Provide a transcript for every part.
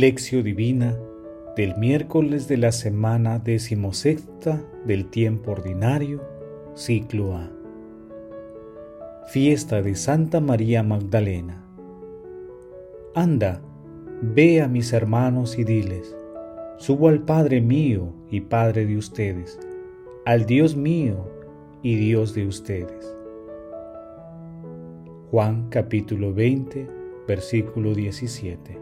Lección Divina del miércoles de la semana decimosexta del tiempo ordinario, ciclo A. Fiesta de Santa María Magdalena. Anda, ve a mis hermanos y diles, subo al Padre mío y Padre de ustedes, al Dios mío y Dios de ustedes. Juan capítulo 20, versículo 17.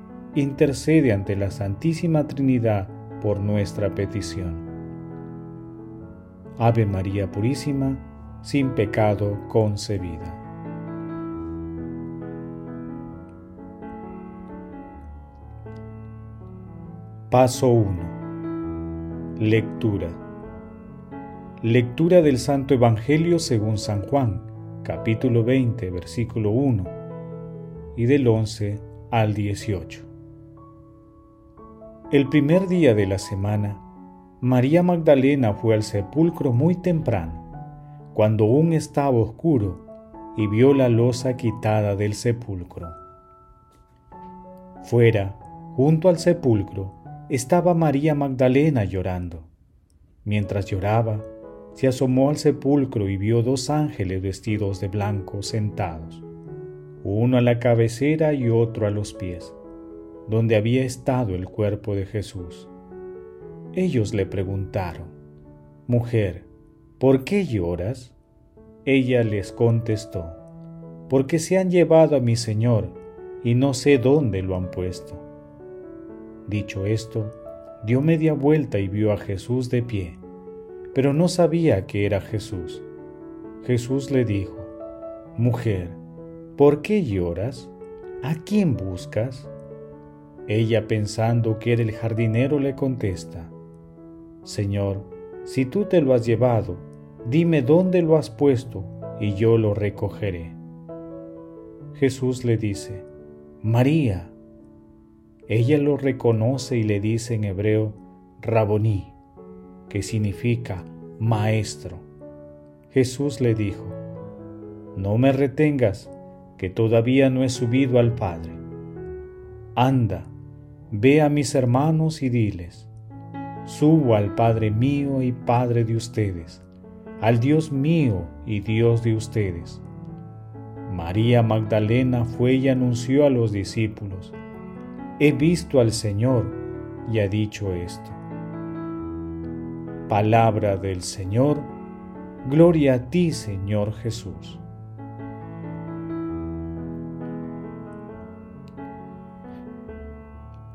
intercede ante la Santísima Trinidad por nuestra petición. Ave María Purísima, sin pecado concebida. Paso 1. Lectura. Lectura del Santo Evangelio según San Juan, capítulo 20, versículo 1, y del 11 al 18. El primer día de la semana, María Magdalena fue al sepulcro muy temprano, cuando aún estaba oscuro, y vio la losa quitada del sepulcro. Fuera, junto al sepulcro, estaba María Magdalena llorando. Mientras lloraba, se asomó al sepulcro y vio dos ángeles vestidos de blanco sentados, uno a la cabecera y otro a los pies donde había estado el cuerpo de Jesús. Ellos le preguntaron, Mujer, ¿por qué lloras? Ella les contestó, Porque se han llevado a mi Señor y no sé dónde lo han puesto. Dicho esto, dio media vuelta y vio a Jesús de pie, pero no sabía que era Jesús. Jesús le dijo, Mujer, ¿por qué lloras? ¿A quién buscas? Ella pensando que era el jardinero le contesta, Señor, si tú te lo has llevado, dime dónde lo has puesto y yo lo recogeré. Jesús le dice, María. Ella lo reconoce y le dice en hebreo, Raboní, que significa maestro. Jesús le dijo, No me retengas, que todavía no he subido al Padre. Anda, Ve a mis hermanos y diles, subo al Padre mío y Padre de ustedes, al Dios mío y Dios de ustedes. María Magdalena fue y anunció a los discípulos, he visto al Señor y ha dicho esto. Palabra del Señor, gloria a ti Señor Jesús.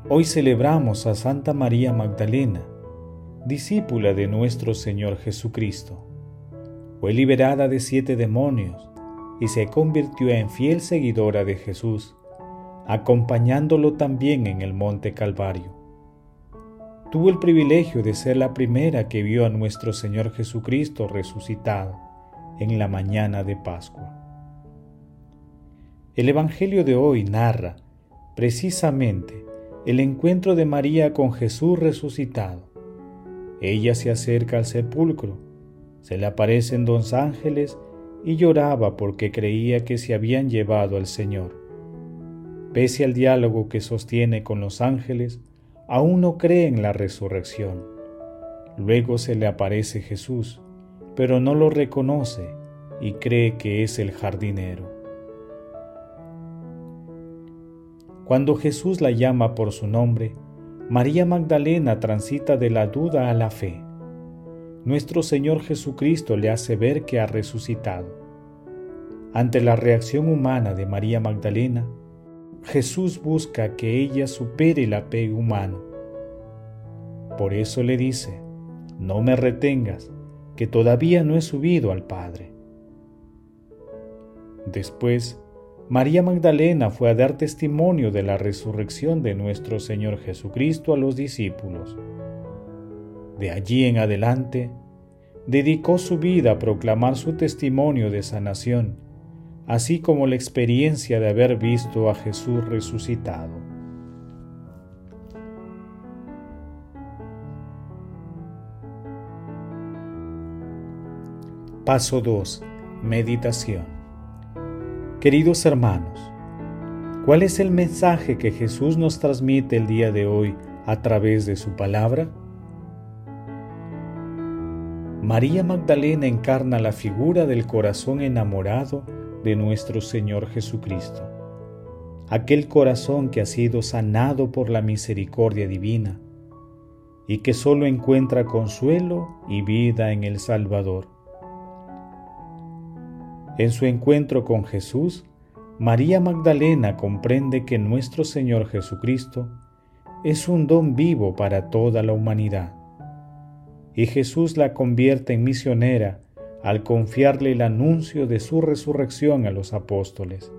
Hoy celebramos a Santa María Magdalena, discípula de nuestro Señor Jesucristo. Fue liberada de siete demonios y se convirtió en fiel seguidora de Jesús, acompañándolo también en el Monte Calvario. Tuvo el privilegio de ser la primera que vio a nuestro Señor Jesucristo resucitado en la mañana de Pascua. El Evangelio de hoy narra precisamente el encuentro de María con Jesús resucitado. Ella se acerca al sepulcro, se le aparecen dos ángeles y lloraba porque creía que se habían llevado al Señor. Pese al diálogo que sostiene con los ángeles, aún no cree en la resurrección. Luego se le aparece Jesús, pero no lo reconoce y cree que es el jardinero. Cuando Jesús la llama por su nombre, María Magdalena transita de la duda a la fe. Nuestro Señor Jesucristo le hace ver que ha resucitado. Ante la reacción humana de María Magdalena, Jesús busca que ella supere el apego humano. Por eso le dice, no me retengas, que todavía no he subido al Padre. Después, María Magdalena fue a dar testimonio de la resurrección de nuestro Señor Jesucristo a los discípulos. De allí en adelante, dedicó su vida a proclamar su testimonio de sanación, así como la experiencia de haber visto a Jesús resucitado. Paso 2. Meditación. Queridos hermanos, ¿cuál es el mensaje que Jesús nos transmite el día de hoy a través de su palabra? María Magdalena encarna la figura del corazón enamorado de nuestro Señor Jesucristo, aquel corazón que ha sido sanado por la misericordia divina y que solo encuentra consuelo y vida en el Salvador. En su encuentro con Jesús, María Magdalena comprende que nuestro Señor Jesucristo es un don vivo para toda la humanidad y Jesús la convierte en misionera al confiarle el anuncio de su resurrección a los apóstoles.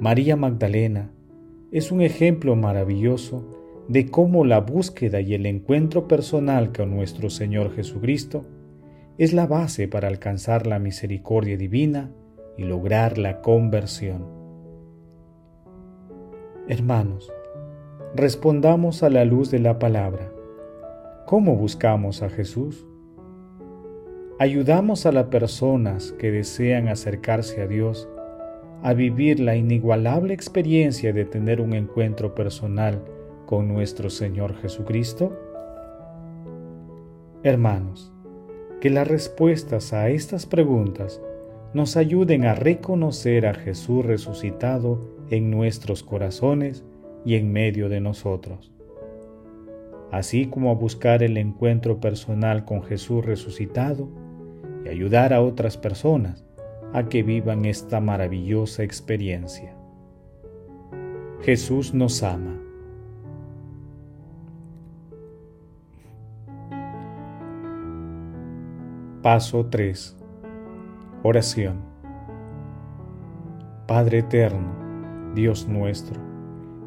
María Magdalena es un ejemplo maravilloso de cómo la búsqueda y el encuentro personal con nuestro Señor Jesucristo es la base para alcanzar la misericordia divina y lograr la conversión. Hermanos, respondamos a la luz de la palabra ¿Cómo buscamos a Jesús? Ayudamos a las personas que desean acercarse a Dios a vivir la inigualable experiencia de tener un encuentro personal con nuestro Señor Jesucristo? Hermanos, que las respuestas a estas preguntas nos ayuden a reconocer a Jesús resucitado en nuestros corazones y en medio de nosotros así como a buscar el encuentro personal con Jesús resucitado y ayudar a otras personas a que vivan esta maravillosa experiencia. Jesús nos ama. Paso 3. Oración. Padre eterno, Dios nuestro,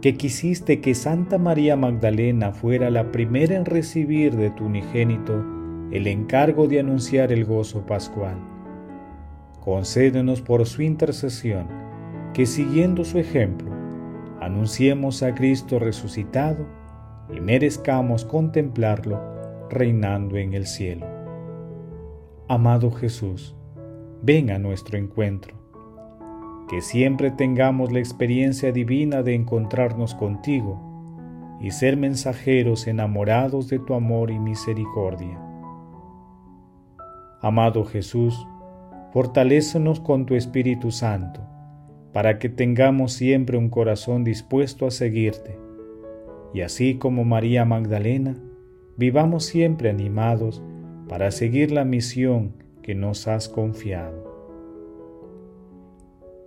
que quisiste que Santa María Magdalena fuera la primera en recibir de tu unigénito el encargo de anunciar el gozo pascual. Concédenos por su intercesión que siguiendo su ejemplo, anunciemos a Cristo resucitado y merezcamos contemplarlo reinando en el cielo. Amado Jesús, ven a nuestro encuentro que siempre tengamos la experiencia divina de encontrarnos contigo y ser mensajeros enamorados de tu amor y misericordia. Amado Jesús, fortalécenos con tu Espíritu Santo, para que tengamos siempre un corazón dispuesto a seguirte, y así como María Magdalena, vivamos siempre animados para seguir la misión que nos has confiado.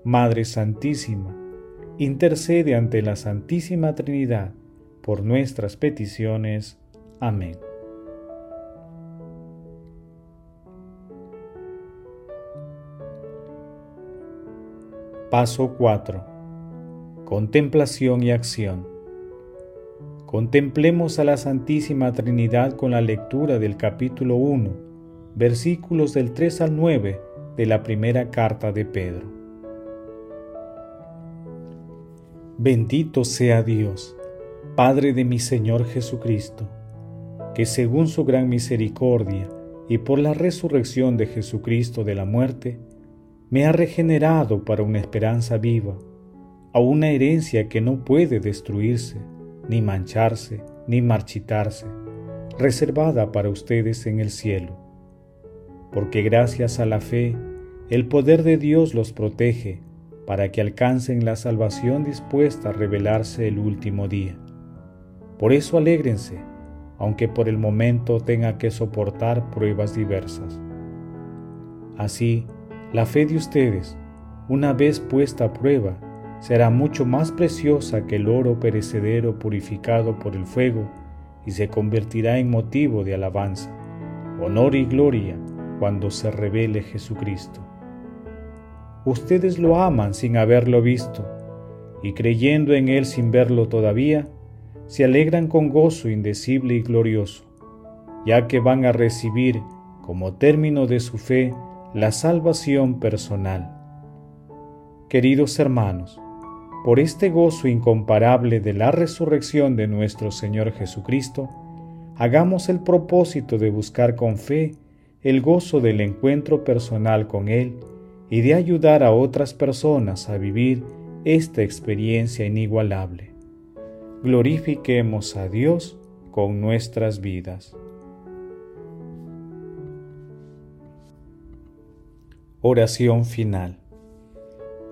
Madre Santísima, intercede ante la Santísima Trinidad por nuestras peticiones. Amén. Paso 4. Contemplación y acción. Contemplemos a la Santísima Trinidad con la lectura del capítulo 1, versículos del 3 al 9 de la primera carta de Pedro. Bendito sea Dios, Padre de mi Señor Jesucristo, que según su gran misericordia y por la resurrección de Jesucristo de la muerte, me ha regenerado para una esperanza viva, a una herencia que no puede destruirse, ni mancharse, ni marchitarse, reservada para ustedes en el cielo. Porque gracias a la fe, el poder de Dios los protege para que alcancen la salvación dispuesta a revelarse el último día. Por eso alégrense, aunque por el momento tenga que soportar pruebas diversas. Así, la fe de ustedes, una vez puesta a prueba, será mucho más preciosa que el oro perecedero purificado por el fuego y se convertirá en motivo de alabanza, honor y gloria cuando se revele Jesucristo. ustedes lo aman sin haberlo visto, y creyendo en Él sin verlo todavía, se alegran con gozo indecible y glorioso, ya que van a recibir como término de su fe la salvación personal. Queridos hermanos, por este gozo incomparable de la resurrección de nuestro Señor Jesucristo, hagamos el propósito de buscar con fe el gozo del encuentro personal con Él y de ayudar a otras personas a vivir esta experiencia inigualable. Glorifiquemos a Dios con nuestras vidas. Oración final.